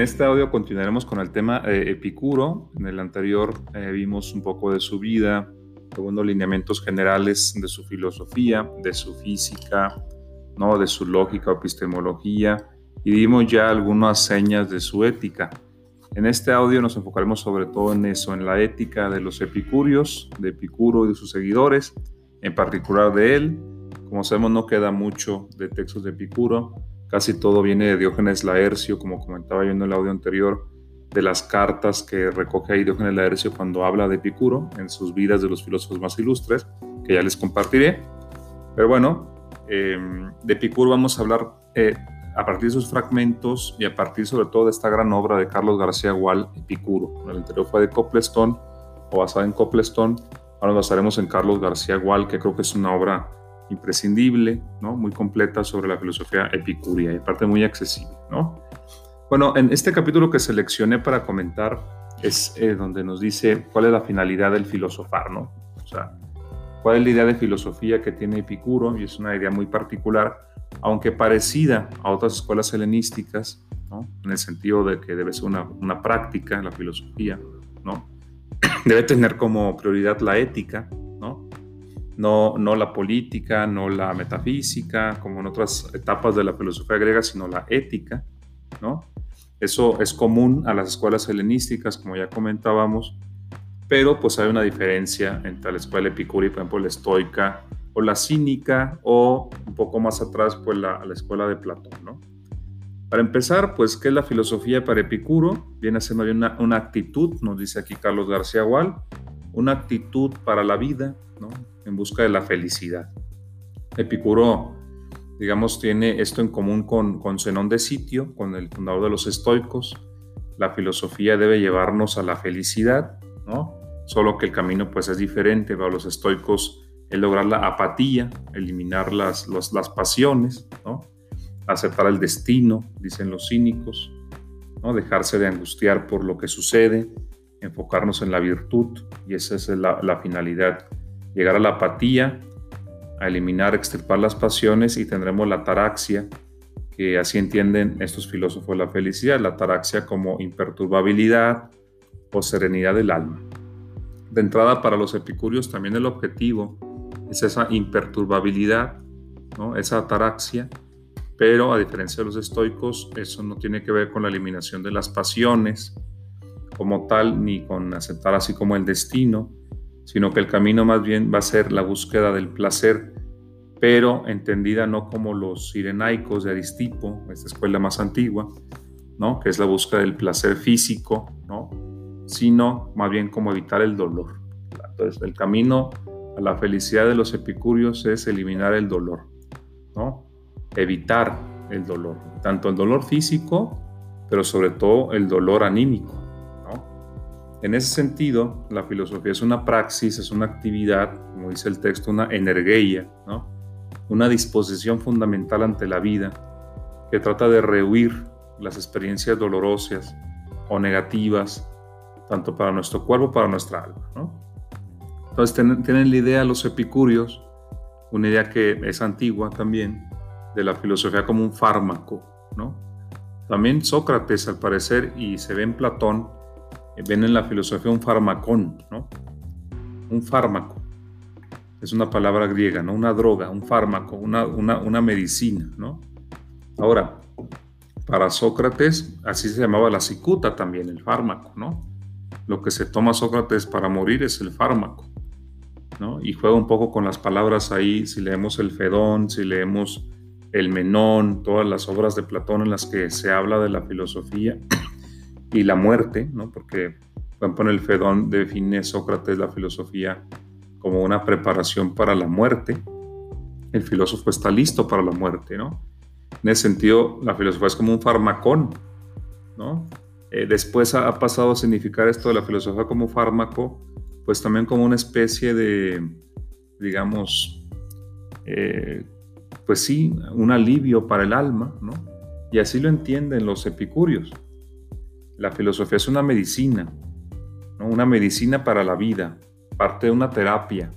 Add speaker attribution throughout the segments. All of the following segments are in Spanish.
Speaker 1: En este audio continuaremos con el tema eh, Epicuro. En el anterior eh, vimos un poco de su vida, algunos lineamientos generales de su filosofía, de su física, ¿no? de su lógica o epistemología y vimos ya algunas señas de su ética. En este audio nos enfocaremos sobre todo en eso, en la ética de los epicúreos, de Epicuro y de sus seguidores, en particular de él. Como sabemos no queda mucho de textos de Epicuro, Casi todo viene de Diógenes Laercio, como comentaba yo en el audio anterior, de las cartas que recoge ahí Diógenes Laercio cuando habla de Epicuro en sus vidas de los filósofos más ilustres, que ya les compartiré. Pero bueno, em, de Epicuro vamos a hablar eh, a partir de sus fragmentos y a partir sobre todo de esta gran obra de Carlos García Gual, Epicuro. El anterior fue de Coplestón o basada en Coplestón. Ahora nos basaremos en Carlos García Gual, que creo que es una obra imprescindible, ¿no? muy completa sobre la filosofía epicúrea y aparte muy accesible. ¿no? Bueno, en este capítulo que seleccioné para comentar es eh, donde nos dice cuál es la finalidad del filosofar, ¿no? O sea, cuál es la idea de filosofía que tiene Epicuro, y es una idea muy particular, aunque parecida a otras escuelas helenísticas, ¿no? En el sentido de que debe ser una, una práctica, la filosofía, ¿no? Debe tener como prioridad la ética, ¿no? no, la política, no la metafísica, como en otras etapas de la filosofía griega, sino la ética, ¿no? Eso es común a las escuelas helenísticas, como ya comentábamos, pero pues hay una diferencia entre la escuela epicúrea, por ejemplo, la estoica, o la cínica, o un poco más atrás, pues la, la escuela de Platón, ¿no? Para empezar, pues, ¿qué es la filosofía para Epicuro? Viene ser una, una actitud, nos dice aquí Carlos García Gual, una actitud para la vida, ¿no? En busca de la felicidad. Epicuro, digamos, tiene esto en común con, con Zenón de Sitio, con el fundador de los estoicos. La filosofía debe llevarnos a la felicidad, ¿no? Solo que el camino pues es diferente. Para los estoicos es lograr la apatía, eliminar las, las pasiones, ¿no? aceptar el destino, dicen los cínicos, ¿no? dejarse de angustiar por lo que sucede, enfocarnos en la virtud, y esa es la, la finalidad llegar a la apatía, a eliminar, extirpar las pasiones y tendremos la taraxia, que así entienden estos filósofos la felicidad, la taraxia como imperturbabilidad o serenidad del alma. De entrada, para los epicúreos también el objetivo es esa imperturbabilidad, ¿no? esa ataraxia, pero a diferencia de los estoicos, eso no tiene que ver con la eliminación de las pasiones como tal, ni con aceptar así como el destino, sino que el camino más bien va a ser la búsqueda del placer, pero entendida no como los sirenaicos de Aristipo, esta escuela más antigua, ¿no? que es la búsqueda del placer físico, ¿no? sino más bien como evitar el dolor. Entonces, el camino a la felicidad de los epicúreos es eliminar el dolor, ¿no? evitar el dolor, tanto el dolor físico, pero sobre todo el dolor anímico. En ese sentido, la filosofía es una praxis, es una actividad, como dice el texto, una energía, una disposición fundamental ante la vida que trata de rehuir las experiencias dolorosas o negativas, tanto para nuestro cuerpo como para nuestra alma. ¿no? Entonces tienen la idea los epicúreos, una idea que es antigua también, de la filosofía como un fármaco. También Sócrates, al parecer, y se ve en Platón, ven en la filosofía un farmacón, ¿no? Un fármaco. Es una palabra griega, ¿no? Una droga, un fármaco, una, una, medicina, ¿no? Ahora, para Sócrates, así se llamaba la cicuta también, el fármaco, ¿no? Lo que se toma Sócrates para morir es el fármaco, ¿no? Y juega un poco con las palabras ahí, si leemos el Fedón, si leemos el Menón, todas las obras de Platón en las que se habla de la filosofía, y la muerte, ¿no? porque por ejemplo, en el Fedón define Sócrates la filosofía como una preparación para la muerte. El filósofo está listo para la muerte, ¿no? En ese sentido, la filosofía es como un farmacón, ¿no? Eh, después ha, pasado a significar esto de la filosofía como fármaco, pues también como una especie de, digamos, eh, pues sí, un alivio para el alma, ¿no? Y así lo entienden los epicúreos. La filosofía es una medicina, una medicina para la vida, parte de una terapia.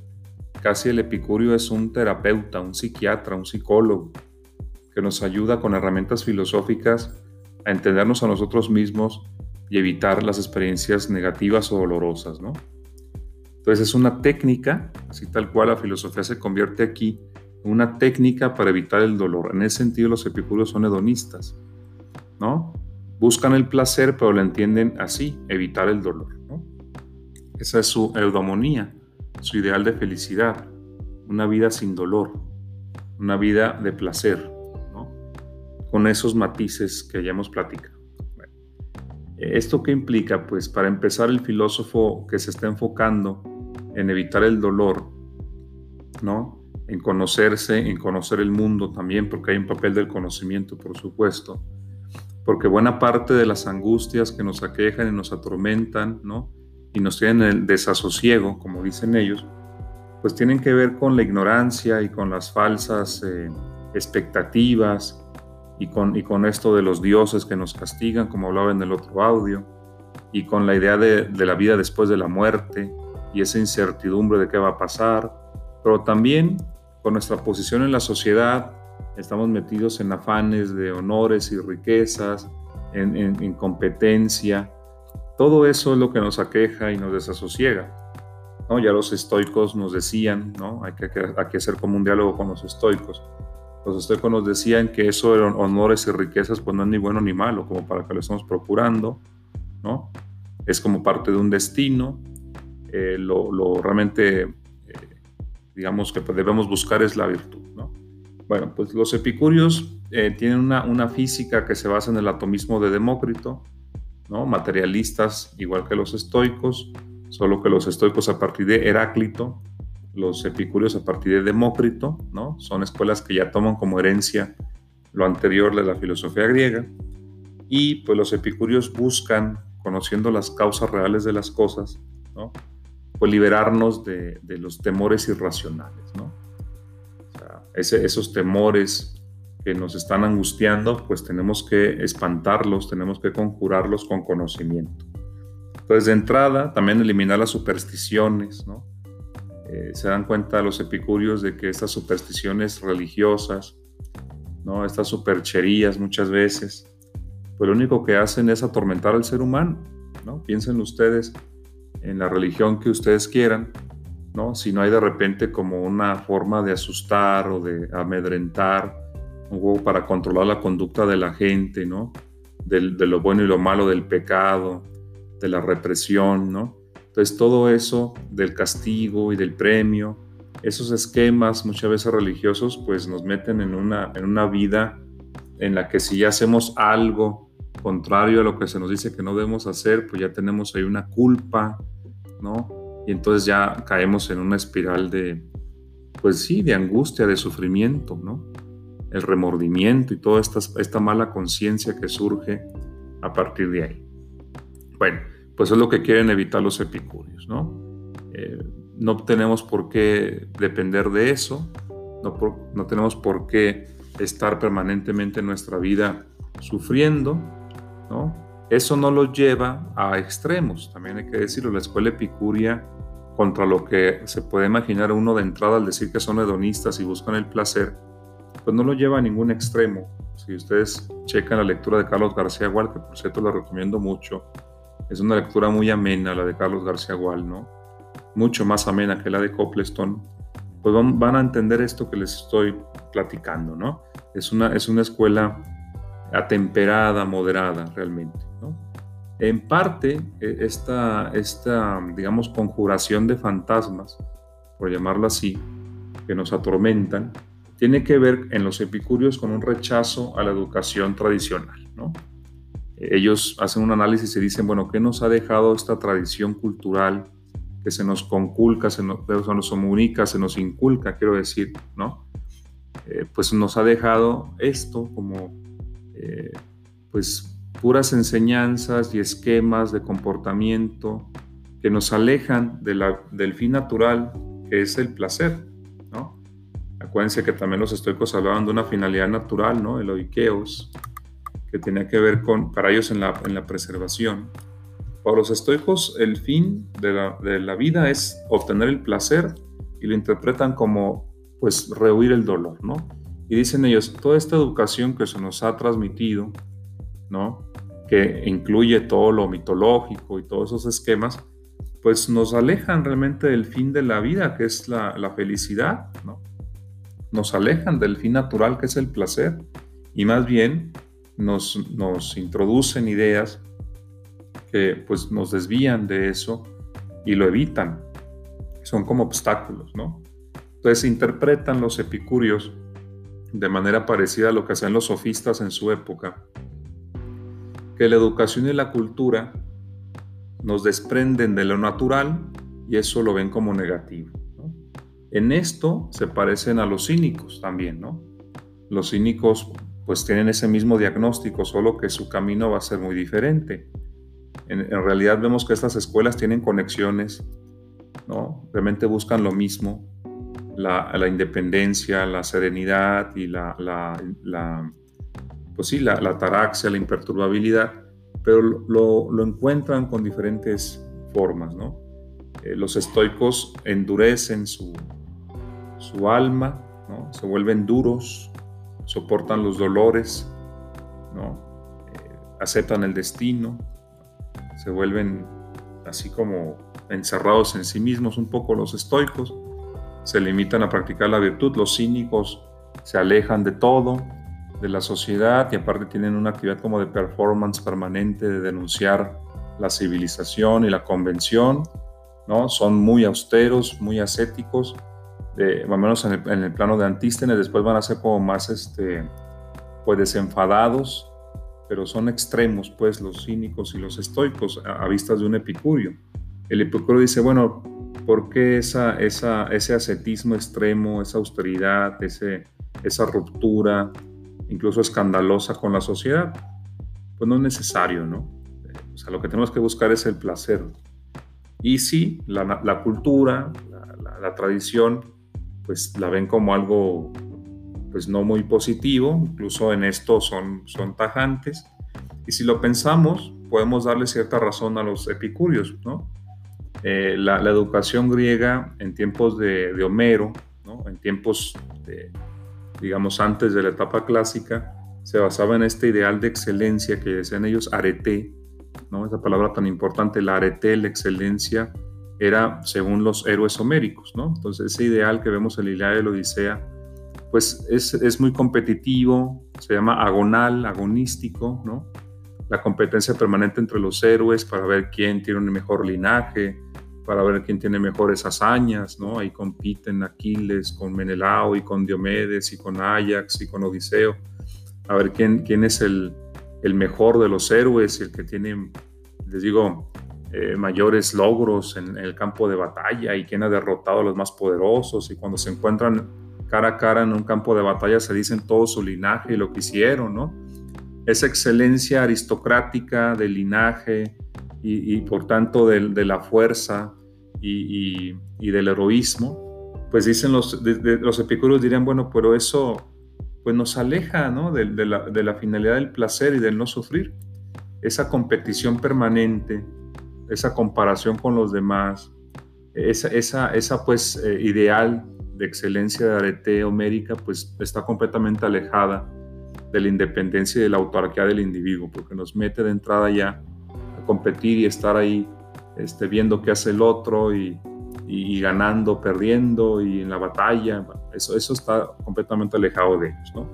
Speaker 1: Casi el epicurio es un terapeuta, un psiquiatra, un psicólogo, que nos ayuda con herramientas filosóficas a entendernos a nosotros mismos y evitar las experiencias negativas o dolorosas, ¿no? Entonces es una técnica, así tal cual la filosofía se convierte aquí, en una técnica para evitar el dolor. En ese sentido los epicúreos son hedonistas, ¿no? Buscan el placer, pero lo entienden así, evitar el dolor. Esa es su eudomonía, su ideal de felicidad, una vida sin dolor, una vida de placer. Con esos matices que ya hemos platicado. ¿Esto qué implica? Pues para empezar el filósofo que se está enfocando en evitar el dolor, ¿no? En conocerse, en conocer el mundo también, porque hay un papel del conocimiento, por supuesto. Porque buena parte de las angustias que nos aquejan y nos atormentan, ¿no? Y nos tienen el desasosiego, como dicen ellos, pues tienen que ver con la ignorancia y con las falsas eh, expectativas y con, y con esto de los dioses que nos castigan, como hablaba en el otro audio, y con la idea de, de la vida después de la muerte, y esa incertidumbre de qué va a pasar, pero también con nuestra posición en la sociedad, estamos metidos en afanes de honores y riquezas, en, competencia. Todo eso es lo que nos aqueja y nos desasosiega. ¿no? Ya los estoicos nos decían, ¿no? hay, que, hay que hacer como un diálogo con los estoicos. Los estoicos nos decían que eso eran honores y riquezas, pues no es ni bueno ni malo, como para que lo estamos procurando, ¿no? Es como parte de un destino, eh, lo, realmente, eh, digamos, que debemos buscar es la virtud. ¿No? Bueno, pues los epicúreos eh, tienen una, una, física que se basa en el atomismo de Demócrito, ¿no? materialistas igual que los estoicos, solo que los estoicos a partir de Heráclito, los epicúreos a partir de Demócrito, ¿no? son escuelas que ya toman como herencia lo anterior de la filosofía griega, y pues los epicúreos buscan, conociendo las causas reales de las cosas, ¿no? pues liberarnos de, los temores irracionales, esos temores que nos están angustiando, pues tenemos que espantarlos, tenemos que conjurarlos con conocimiento. Entonces, de entrada, también eliminar las supersticiones, ¿no? Eh, se dan cuenta los epicúreos de que estas supersticiones religiosas, ¿no? Estas supercherías muchas veces, pues lo único que hacen es atormentar al ser humano, ¿no? Piensen ustedes, en la religión que ustedes quieran, ¿no? Si no hay de repente como una forma de asustar o de amedrentar, juego para controlar la conducta de la gente, ¿no? de lo bueno y lo malo del pecado, de la represión, ¿no? Entonces todo eso del castigo y del premio, esos esquemas muchas veces religiosos pues nos meten en una, en una vida en la que si ya hacemos algo contrario a lo que se nos dice que no debemos hacer, pues ya tenemos ahí una culpa, ¿no? Y entonces ya caemos en una espiral de, pues sí, de angustia, de sufrimiento, ¿no? El remordimiento y toda esta, esta mala conciencia que surge a partir de ahí. Bueno, pues es lo que quieren evitar los epicúreos, ¿no? Eh, no tenemos por qué depender de eso, no, no tenemos por qué estar permanentemente en nuestra vida sufriendo, ¿no? Eso no los lleva a extremos, también hay que decirlo, la escuela epicuria contra lo que se puede imaginar uno de entrada al decir que son hedonistas y buscan el placer, pues no lo lleva a ningún extremo. Si ustedes checan la lectura de Carlos García Gual, que por cierto la recomiendo mucho, es una lectura muy amena la de Carlos García Gual, ¿no? Mucho más amena que la de Copleston, pues van, a entender esto que les estoy platicando, ¿no? Es una, es una escuela atemperada, moderada realmente. En parte, e, esta, esta, digamos, conjuración de fantasmas, por llamarlo así, que nos atormentan, tiene que ver en los epicúreos con un rechazo a la educación tradicional. Ellos hacen un análisis y dicen, bueno, ¿qué nos ha dejado esta tradición cultural que se nos conculca, se nos, se nos comunica, se nos inculca, quiero decir, ¿no? Eh, pues nos ha dejado esto como eh, pues puras enseñanzas y esquemas de comportamiento que nos alejan del fin natural que es el placer, ¿no? Acuérdense que también los estoicos hablaban de una finalidad natural, ¿no? El oikeos, que tenía que ver con, para ellos en la, en la preservación. Para los estoicos el fin de la, de la vida es obtener el placer y lo interpretan como pues rehuir el dolor, ¿no? Y dicen ellos, toda esta educación que se nos ha transmitido, que incluye todo lo mitológico y todos esos esquemas, pues nos alejan realmente del fin de la vida, que es la, felicidad, ¿no? Nos alejan del fin natural, que es el placer, y más bien nos, nos introducen ideas que pues nos desvían de eso y lo evitan. Son como obstáculos, ¿no? Entonces interpretan los epicúreos de manera parecida a lo que hacían los sofistas en su época, que la educación y la cultura nos desprenden de lo natural y eso lo ven como negativo. En esto se parecen a los cínicos también, ¿no? Los cínicos pues tienen ese mismo diagnóstico, solo que su camino va a ser muy diferente. En, realidad vemos que estas escuelas tienen conexiones, ¿no? Realmente buscan lo mismo, la, independencia, la serenidad y la, pues sí, la, la taraxia, la imperturbabilidad, pero lo, encuentran con diferentes formas, ¿no? Eh, los estoicos endurecen su, alma. Se vuelven duros, soportan los dolores. Eh, aceptan el destino, se vuelven así como encerrados en sí mismos un poco los estoicos, se limitan a practicar la virtud, los cínicos se alejan de todo, de la sociedad y aparte tienen una actividad como de performance permanente de denunciar la civilización y la convención, ¿no? Son muy austeros, muy ascéticos, de, más o menos en el, plano de Antístenes, después van a ser como más, este, pues desenfadados, pero son extremos, pues, los cínicos y los estoicos a, vistas de un epicurio. El epicurio dice, bueno, ¿por qué esa, esa, ese ascetismo extremo, esa austeridad, ese, esa ruptura, incluso escandalosa con la sociedad, pues no es necesario, ¿no? O sea, lo que tenemos que buscar es el placer. Y sí, la, cultura, la, tradición, pues la ven como algo, pues no muy positivo, incluso en esto son, son tajantes. Y si lo pensamos, podemos darle cierta razón a los epicúreos, ¿no? Eh, la, educación griega en tiempos de, de Homero, ¿no? en tiempos de, digamos, antes de la etapa clásica, se basaba en este ideal de excelencia que decían ellos arete, ¿no? Esa palabra tan importante, la arete, la excelencia, era según los héroes homéricos, ¿no? Entonces ese ideal que vemos en la Ilíada y la Odisea, pues es, es, muy competitivo, se llama agonal, agonístico, ¿no? La competencia permanente entre los héroes para ver quién tiene un mejor linaje, para ver quién tiene mejores hazañas, ¿no? Ahí compiten Aquiles con Menelao y con Diomedes y con Ajax y con Odiseo, a ver quién, quién es el, el mejor de los héroes, el que tiene, les digo, eh, mayores logros en, el campo de batalla y quién ha derrotado a los más poderosos y cuando se encuentran cara a cara en un campo de batalla se dicen todo su linaje y lo que hicieron, ¿no? Esa excelencia aristocrática del linaje, y, por tanto de, la fuerza y, del heroísmo, pues dicen los, epicúreos dirían, bueno, pero eso pues nos aleja ¿no? de, la, finalidad del placer y del no sufrir. Esa competición permanente, esa comparación con los demás, esa, esa, esa pues eh, ideal de excelencia de arete homérica, pues está completamente alejada de la independencia y de la autarquía del individuo, porque nos mete de entrada ya competir y estar ahí este, viendo qué hace el otro y, y, ganando, perdiendo y en la batalla. Eso, eso está completamente alejado de ellos. ¿no?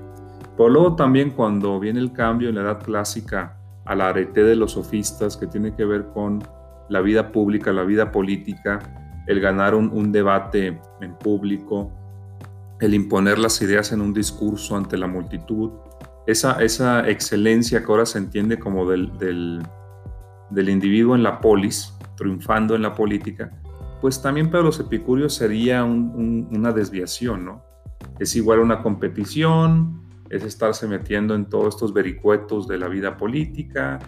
Speaker 1: Pero luego también cuando viene el cambio en la edad clásica a la arete de los sofistas que tiene que ver con la vida pública, la vida política, el ganar un, debate en público, el imponer las ideas en un discurso ante la multitud, esa, esa excelencia que ahora se entiende como del del individuo en la polis, triunfando en la política, pues también para los epicúreos sería una desviación, ¿no? Es igual una competición, es estarse metiendo en todos estos vericuetos de la vida política,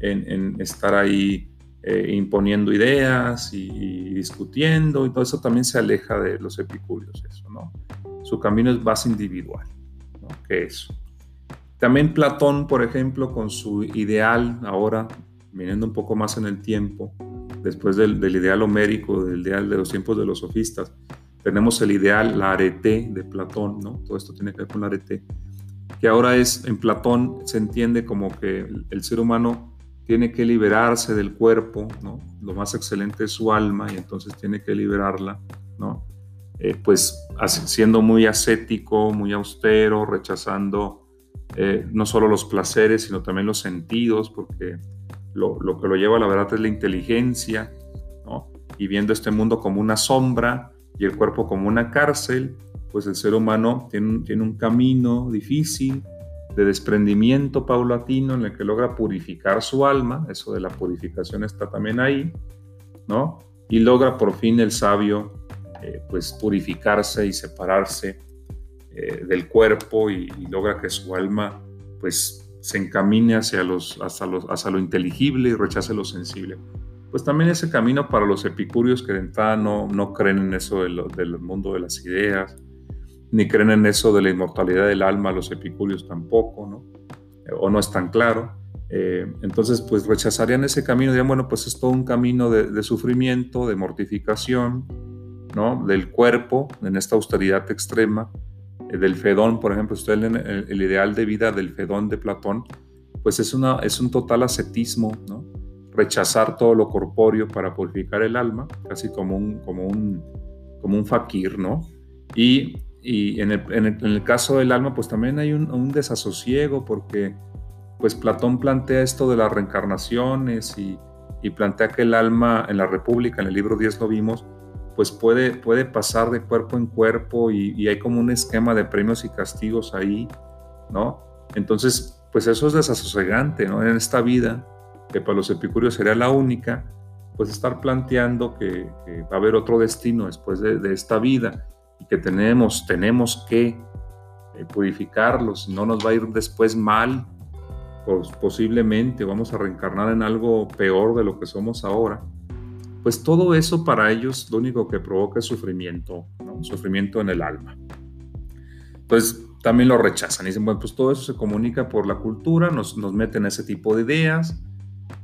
Speaker 1: en, estar ahí eh, imponiendo ideas y, discutiendo, y todo eso también se aleja de los epicúreos, eso, ¿no? Su camino es más individual, ¿no? Que eso. También Platón, por ejemplo, con su ideal ahora viniendo un poco más en el tiempo, después del, ideal homérico, del ideal de los tiempos de los sofistas, tenemos el ideal, la arete de Platón, ¿no? Todo esto tiene que ver con la arete. que ahora es, en Platón se entiende como que el, ser humano tiene que liberarse del cuerpo, ¿no? Lo más excelente es su alma y entonces tiene que liberarla, ¿no? Eh, pues siendo muy ascético, muy austero, rechazando eh, no solo los placeres, sino también los sentidos, porque lo, que lo lleva la verdad es la inteligencia, ¿no? Y viendo este mundo como una sombra y el cuerpo como una cárcel, pues el ser humano tiene, tiene un camino difícil de desprendimiento paulatino en el que logra purificar su alma, eso de la purificación está también ahí, ¿no? Y logra por fin el sabio, eh, pues purificarse y separarse eh, del cuerpo y, logra que su alma, pues se encamine hacia, los, hacia, los, hacia lo inteligible y rechace lo sensible. Pues también ese camino para los epicúreos que de entrada no, no creen en eso del mundo de las ideas, ni creen en eso de la inmortalidad del alma, los epicúreos tampoco, ¿no? O no es tan claro. Eh, entonces, pues rechazarían ese camino, dirían, bueno, pues es todo un camino de, sufrimiento, de mortificación, ¿no? Del cuerpo, en esta austeridad extrema, eh, del Fedón, por ejemplo, usted el, el, ideal de vida del Fedón de Platón, pues es, una, es un total ascetismo, ¿no? Rechazar todo lo corpóreo para purificar el alma, casi como un, como un, como un fakir, ¿no? Y y en el, caso del alma, pues también hay un, desasosiego porque pues Platón plantea esto de las reencarnaciones y, plantea que el alma en la República, en el libro 10 lo vimos, pues puede, puede pasar de cuerpo en cuerpo y, hay como un esquema de premios y castigos ahí, ¿no? Entonces, pues eso es desasosegante, ¿no? En esta vida, que para los epicúreos sería la única, pues estar planteando que, va a haber otro destino después de, esta vida y que tenemos, tenemos que eh, purificarlos, no nos va a ir después mal, pues posiblemente vamos a reencarnar en algo peor de lo que somos ahora, pues todo eso para ellos lo único que provoca es sufrimiento, sufrimiento en el alma. Entonces también lo rechazan dicen, bueno, pues todo eso se comunica por la cultura, nos, nos meten ese tipo de ideas,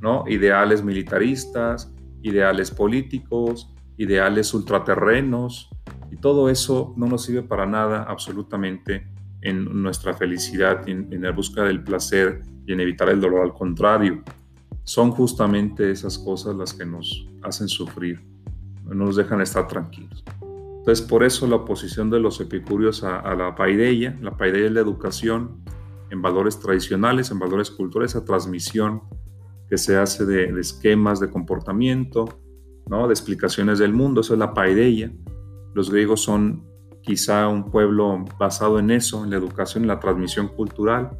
Speaker 1: ¿no? Ideales militaristas, ideales políticos, ideales ultraterrenos, y todo eso no nos sirve para nada absolutamente en nuestra felicidad, en, en la búsqueda del placer y en evitar el dolor. Al contrario, son justamente esas cosas las que nos hacen sufrir, no nos dejan estar tranquilos. Entonces, por eso la oposición de los epicúreos a, la paideia, la paideia es la educación en valores tradicionales, en valores culturales, esa transmisión que se hace de, de esquemas de comportamiento, ¿no? de explicaciones del mundo, eso es la paideia. Los griegos son quizá un pueblo basado en eso, en la educación, en la transmisión cultural,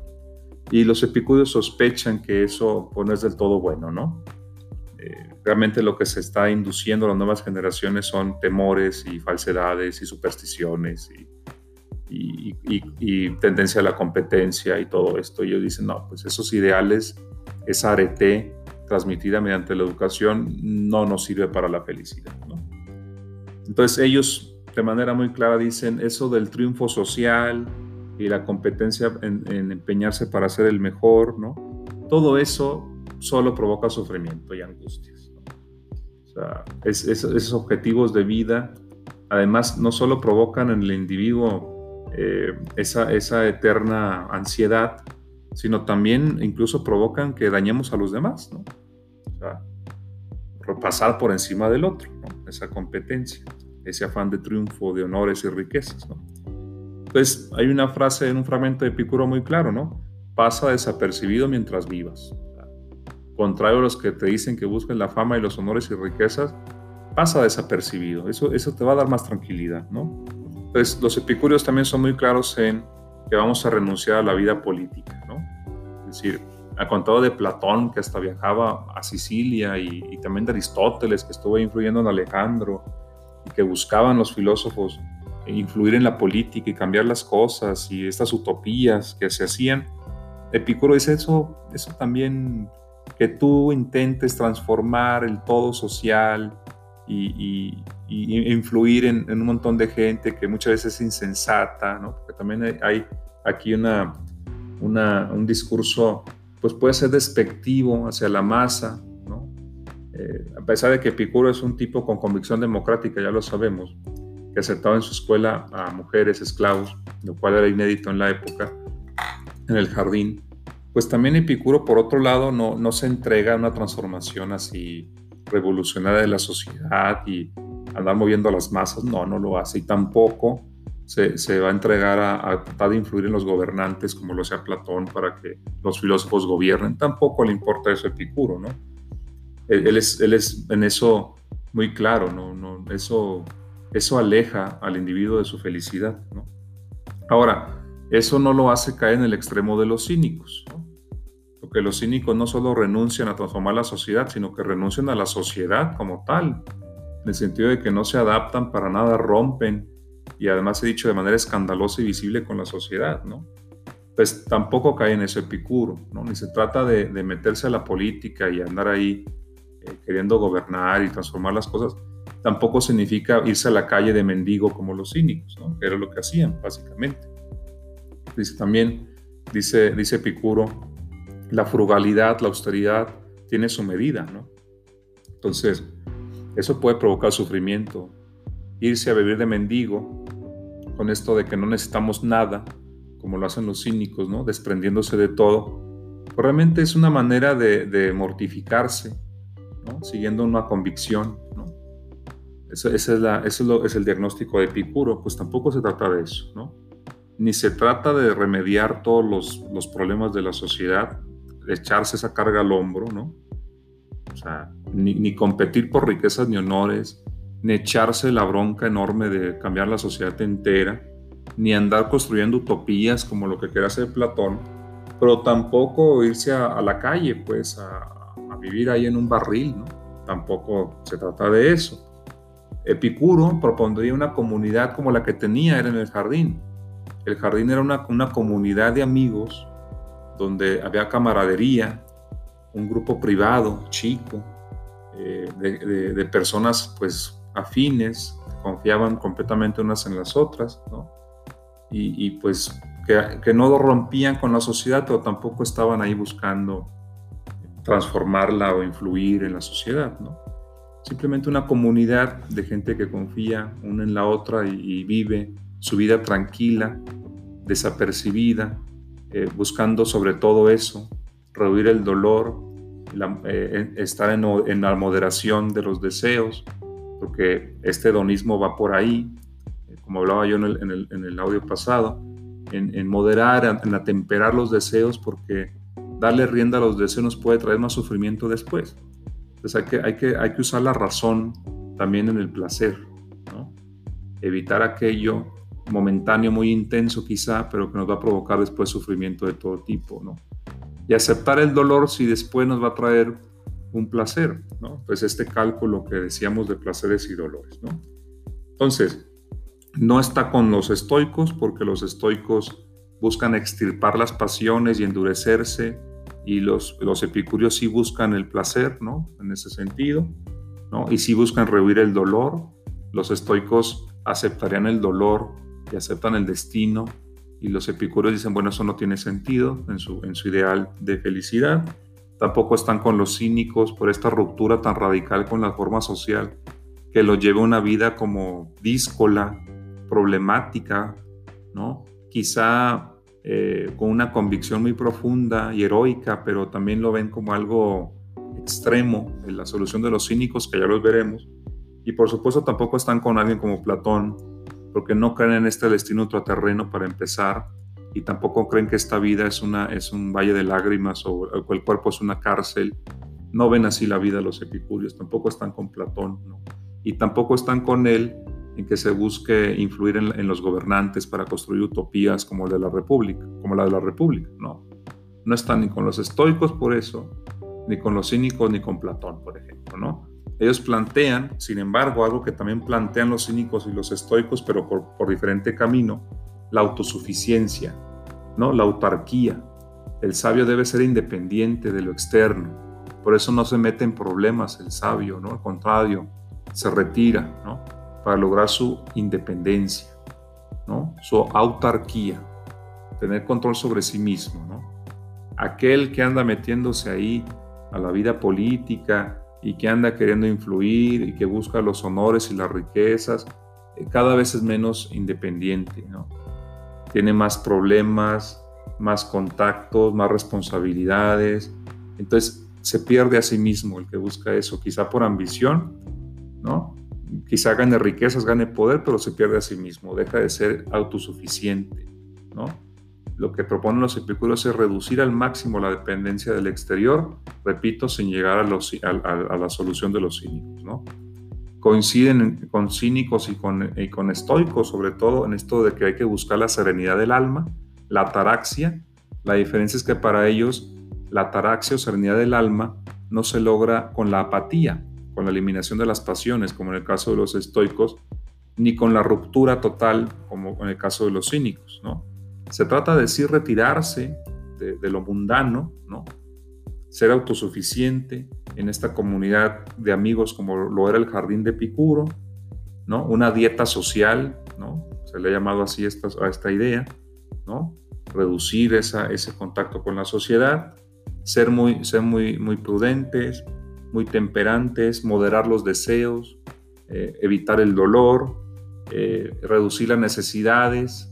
Speaker 1: y los epicúreos sospechan que eso pues, no es del todo bueno, ¿no? Eh, realmente lo que se está induciendo a las nuevas generaciones son temores y falsedades y supersticiones y, y, tendencia a la competencia y todo esto. Y ellos dicen, no, pues esos ideales, esa arete transmitida mediante la educación no nos sirve para la felicidad, ¿no? Entonces ellos de manera muy clara dicen eso del triunfo social y la competencia en, empeñarse para ser el mejor, ¿no? Todo eso solo provoca sufrimiento y angustias. O sea, esos objetivos de vida, además, no solo provocan en el individuo eh, esa, esa eterna ansiedad, sino también incluso provocan que dañemos a los demás, ¿no? O sea, pasar por encima del otro, esa competencia, ese afán de triunfo, de honores y riquezas. ¿no? Entonces, hay una frase en un fragmento de Epicuro muy claro, ¿no? Pasa desapercibido mientras vivas. Contrario a los que te dicen que busquen la fama y los honores y riquezas, pasa desapercibido. Eso, eso te va a dar más tranquilidad, ¿no? Entonces, los epicúreos también son muy claros en que vamos a renunciar a la vida política, ¿no? Es decir, ha contado de Platón, que hasta viajaba a Sicilia, y, también de Aristóteles, que estuvo influyendo en Alejandro, y que buscaban los filósofos influir en la política y cambiar las cosas, y estas utopías que se hacían. Epicuro dice eso, eso también, que tú intentes transformar el todo social y, influir en, un montón de gente que muchas veces es insensata, ¿no? porque también hay, aquí una, un discurso pues puede ser despectivo hacia la masa, ¿no? Eh, a pesar de que Epicuro es un tipo con convicción democrática, ya lo sabemos, que aceptaba en su escuela a mujeres esclavos, lo cual era inédito en la época, en el jardín, pues también Epicuro, por otro lado, no, no se entrega a una transformación así revolucionaria de la sociedad y andar moviendo a las masas, no, no lo hace. Y tampoco se, se va a entregar a, tratar de influir en los gobernantes como lo hacía Platón para que los filósofos gobiernen. Tampoco le importa eso a Epicuro, ¿no? Él, es, él es en eso muy claro, ¿no? no eso, eso aleja al individuo de su felicidad. Ahora, eso no lo hace caer en el extremo de los cínicos, ¿no? porque los cínicos no solo renuncian a transformar la sociedad, sino que renuncian a la sociedad como tal, en el sentido de que no se adaptan para nada, rompen y además he dicho de manera escandalosa y visible con la sociedad, ¿no? Pues tampoco cae en ese epicuro, ¿no? Ni se trata de, meterse a la política y andar ahí eh, queriendo gobernar y transformar las cosas, tampoco significa irse a la calle de mendigo como los cínicos, ¿no? Que era lo que hacían, básicamente. Dice también, dice, dice Epicuro, la frugalidad, la austeridad tiene su medida, ¿no? Entonces, eso puede provocar sufrimiento. Irse a vivir de mendigo, con esto de que no necesitamos nada, como lo hacen los cínicos, ¿no? Desprendiéndose de todo. Pues realmente es una manera de, mortificarse, ¿no? Siguiendo una convicción, Eso, es la, eso es, el diagnóstico de Epicuro, pues tampoco se trata de eso, ¿no? Ni se trata de remediar todos los, problemas de la sociedad, echarse esa carga al hombro, ¿no? O sea, ni, competir por riquezas ni honores, ni echarse la bronca enorme de cambiar la sociedad entera, ni andar construyendo utopías como lo que quiere hacer Platón, pero tampoco irse a, la calle, pues, a, vivir ahí en un barril, ¿no? Tampoco se trata de eso. Epicuro propondría una comunidad como la que tenía era en el jardín. El jardín era una, una comunidad de amigos donde había camaradería, un grupo privado, chico, eh, de, personas pues afines, confiaban completamente unas en las otras, ¿no? Y, pues que, que, no rompían con la sociedad, pero tampoco estaban ahí buscando transformarla o influir en la sociedad, ¿no? Simplemente una comunidad de gente que confía una en la otra y vive su vida tranquila, desapercibida, eh, buscando sobre todo eso, reducir el dolor, eh, estar en, la moderación de los deseos, porque este hedonismo va por ahí, eh, como hablaba yo en el, audio pasado, en, moderar, en atemperar los deseos, porque darle rienda a los deseos nos puede traer más sufrimiento después. Entonces hay que, hay que, hay que usar la razón también en el placer, evitar aquello momentáneo, muy intenso quizá, pero que nos va a provocar después sufrimiento de todo tipo, ¿no? Y aceptar el dolor si después nos va a traer un placer, ¿no? Pues este cálculo que decíamos de placeres y dolores, ¿no? Entonces, no está con los estoicos porque los estoicos buscan extirpar las pasiones y endurecerse y los, los epicúreos sí buscan el placer, ¿no? En ese sentido, ¿no? Y sí buscan rehuir el dolor. Los estoicos aceptarían el dolor y aceptan el destino y los epicúreos dicen, bueno, eso no tiene sentido en su, en su ideal de felicidad. Tampoco están con los cínicos por esta ruptura tan radical con la forma social que los lleva a una vida como díscola, problemática, ¿no? Quizá eh, con una convicción muy profunda y heroica, pero también lo ven como algo extremo en la solución de los cínicos, que ya los veremos. Y por supuesto tampoco están con alguien como Platón, porque no creen en este destino ultraterreno para empezar y tampoco creen que esta vida es, una, es un valle de lágrimas o el cuerpo es una cárcel. No ven así la vida los epicúreos, tampoco están con Platón, y tampoco están con él en que se busque influir en, los gobernantes para construir utopías como, de la República, como la de la República, no. No están ni con los estoicos por eso, ni con los cínicos, ni con Platón, por ejemplo, ¿no? Ellos plantean, sin embargo, algo que también plantean los cínicos y los estoicos, pero por, diferente camino, la autosuficiencia, ¿no? la autarquía. El sabio debe ser independiente de lo externo. Por eso no se mete en problemas el sabio, ¿no? Al contrario, se retira, ¿no? Para lograr su independencia, ¿no? Su autarquía, tener control sobre sí mismo, ¿no? Aquel que anda metiéndose ahí a la vida política, y que anda queriendo influir y que busca los honores y las riquezas, eh, cada vez es menos independiente, ¿no? Tiene más problemas, más contactos, más responsabilidades. Entonces se pierde a sí mismo el que busca eso, quizá por ambición, ¿no? Quizá gane riquezas, gane poder, pero se pierde a sí mismo, deja de ser autosuficiente, ¿no? Lo que proponen los epicúreos es reducir al máximo la dependencia del exterior, repito, sin llegar a, la solución de los cínicos, ¿no? Coinciden con cínicos y con, y con estoicos, sobre todo en esto de que hay que buscar la serenidad del alma, la ataraxia. La diferencia es que para ellos la ataraxia o serenidad del alma no se logra con la apatía, con la eliminación de las pasiones, como en el caso de los estoicos, ni con la ruptura total, como en el caso de los cínicos. ¿no? Se trata de sí retirarse de, lo mundano, ¿no? ser autosuficiente en esta comunidad de amigos como lo era el jardín de Epicuro, ¿no? una dieta social, ¿no? se le ha llamado así a esta idea, ¿no? reducir ese contacto con la sociedad, ser muy, ser muy, muy prudentes, muy temperantes, moderar los deseos, eh, evitar el dolor, eh, reducir las necesidades.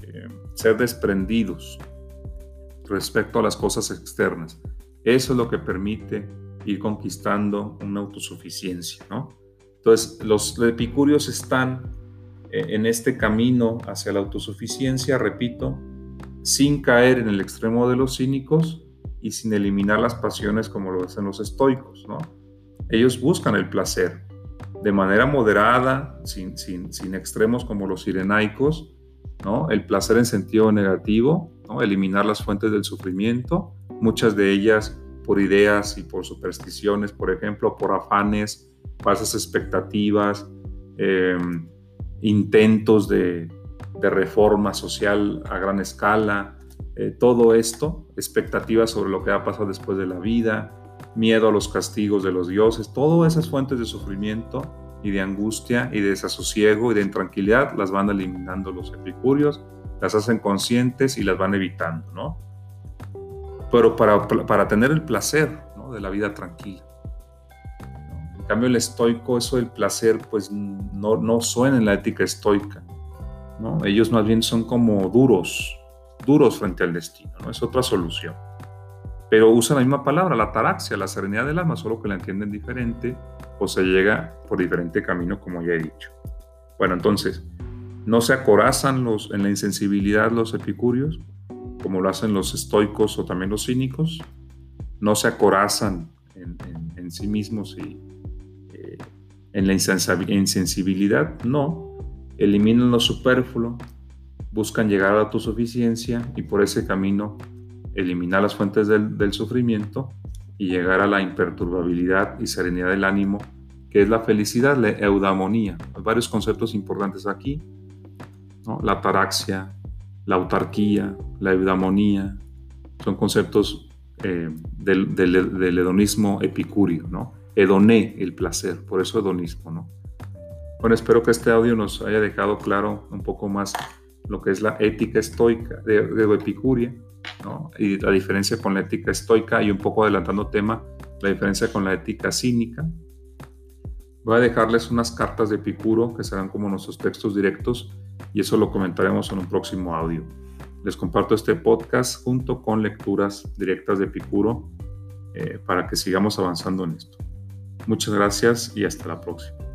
Speaker 1: Eh, ser desprendidos respecto a las cosas externas. Eso es lo que permite ir conquistando una autosuficiencia. Entonces, los epicúreos están en este camino hacia la autosuficiencia, repito, sin caer en el extremo de los cínicos y sin eliminar las pasiones como lo hacen los estoicos. ¿no? Ellos buscan el placer de manera moderada, sin, sin, sin extremos como los sirenaicos, ¿no? el placer en sentido negativo, ¿no? eliminar las fuentes del sufrimiento, muchas de ellas por ideas y por supersticiones, por ejemplo, por afanes, falsas expectativas, em, intentos de, de reforma social a gran escala, eh, todo esto, expectativas sobre lo que va a pasar después de la vida, miedo a los castigos de los dioses, todas esas fuentes de sufrimiento y de angustia y de desasosiego y de intranquilidad las van eliminando los epicúreos, las hacen conscientes y las van evitando, ¿no? Pero para, para tener el placer de la vida tranquila. En cambio, el estoico, eso del placer, pues no, no suena en la ética estoica. ¿no? Ellos más bien son como duros, duros frente al destino, ¿no? Es otra solución. Pero usan la misma palabra, la taraxia, la serenidad del alma, solo que la entienden diferente o se llega por diferente camino, como ya he dicho. Bueno, entonces, no se acorazan los, en la insensibilidad los epicúreos, como lo hacen los estoicos o también los cínicos. No se acorazan en, sí mismos y eh, en la insensibilidad, no, eliminan lo superfluo, buscan llegar a la autosuficiencia y por ese camino eliminar las fuentes del, sufrimiento y llegar a la imperturbabilidad y serenidad del ánimo, que es la felicidad, la eudamonía. Hay varios conceptos importantes aquí, la ataraxia, la autarquía, la eudamonía, son conceptos eh, del, del, hedonismo epicúreo, ¿no? El placer, por eso hedonismo, ¿no? Bueno, espero que este audio nos haya dejado claro un poco más lo que es la ética estoica de, de Epicuria, ¿no? y la diferencia con la ética estoica y un poco adelantando tema, la diferencia con la ética cínica. Voy a dejarles unas cartas de Epicuro que serán como nuestros textos directos y eso lo comentaremos en un próximo audio. Les comparto este podcast junto con lecturas directas de Epicuro eh, para que sigamos avanzando en esto. Muchas gracias y hasta la próxima.